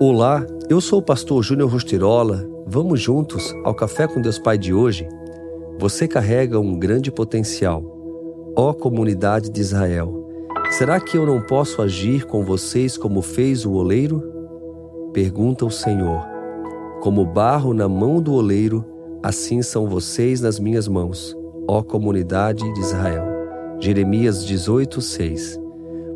Olá, eu sou o pastor Júnior Rostirola. Vamos juntos ao Café com Deus Pai de hoje? Você carrega um grande potencial. Ó comunidade de Israel, será que eu não posso agir com vocês como fez o oleiro? Pergunta o Senhor. Como barro na mão do oleiro, assim são vocês nas minhas mãos, ó comunidade de Israel. Jeremias 18, 6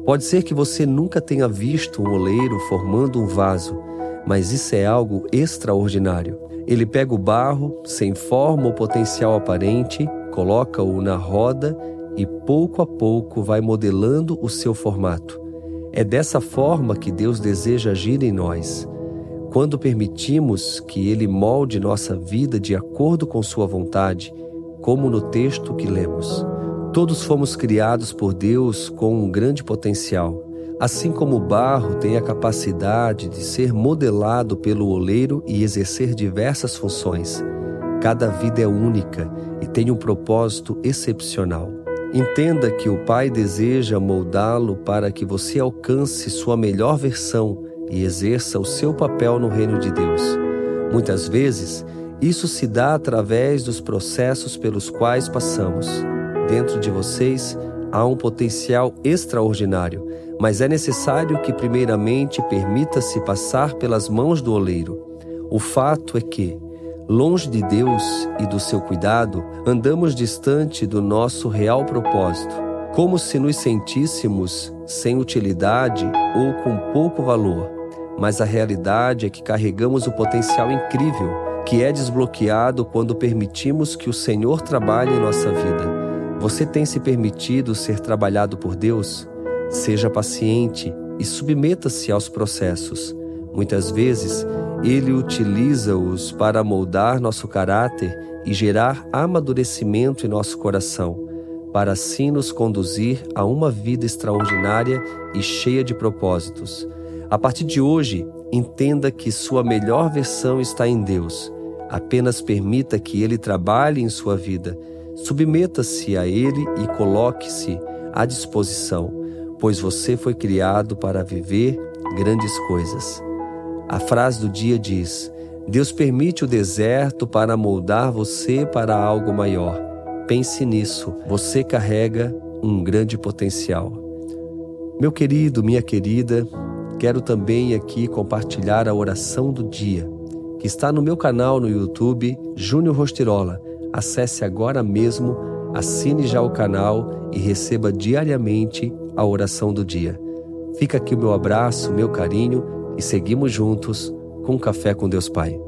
Pode ser que você nunca tenha visto um oleiro formando um vaso, mas isso é algo extraordinário. Ele pega o barro, sem forma ou potencial aparente, coloca-o na roda e pouco a pouco vai modelando o seu formato. É dessa forma que Deus deseja agir em nós. Quando permitimos que Ele molde nossa vida de acordo com Sua vontade, como no texto que lemos. Todos fomos criados por Deus com um grande potencial. Assim como o barro tem a capacidade de ser modelado pelo oleiro e exercer diversas funções, cada vida é única e tem um propósito excepcional. Entenda que o Pai deseja moldá-lo para que você alcance sua melhor versão e exerça o seu papel no reino de Deus. Muitas vezes, isso se dá através dos processos pelos quais passamos. Dentro de vocês há um potencial extraordinário, mas é necessário que, primeiramente, permita-se passar pelas mãos do oleiro. O fato é que, longe de Deus e do seu cuidado, andamos distante do nosso real propósito, como se nos sentíssemos sem utilidade ou com pouco valor. Mas a realidade é que carregamos o potencial incrível que é desbloqueado quando permitimos que o Senhor trabalhe em nossa vida. Você tem se permitido ser trabalhado por Deus? Seja paciente e submeta-se aos processos. Muitas vezes, Ele utiliza-os para moldar nosso caráter e gerar amadurecimento em nosso coração, para assim nos conduzir a uma vida extraordinária e cheia de propósitos. A partir de hoje, entenda que sua melhor versão está em Deus. Apenas permita que Ele trabalhe em sua vida Submeta-se a Ele e coloque-se à disposição, pois você foi criado para viver grandes coisas. A frase do dia diz: Deus permite o deserto para moldar você para algo maior. Pense nisso, você carrega um grande potencial. Meu querido, minha querida, quero também aqui compartilhar a oração do dia, que está no meu canal no YouTube, Júnior Rostirola Acesse agora mesmo, assine já o canal e receba diariamente a oração do dia. Fica aqui o meu abraço, meu carinho e seguimos juntos com Café com Deus Pai.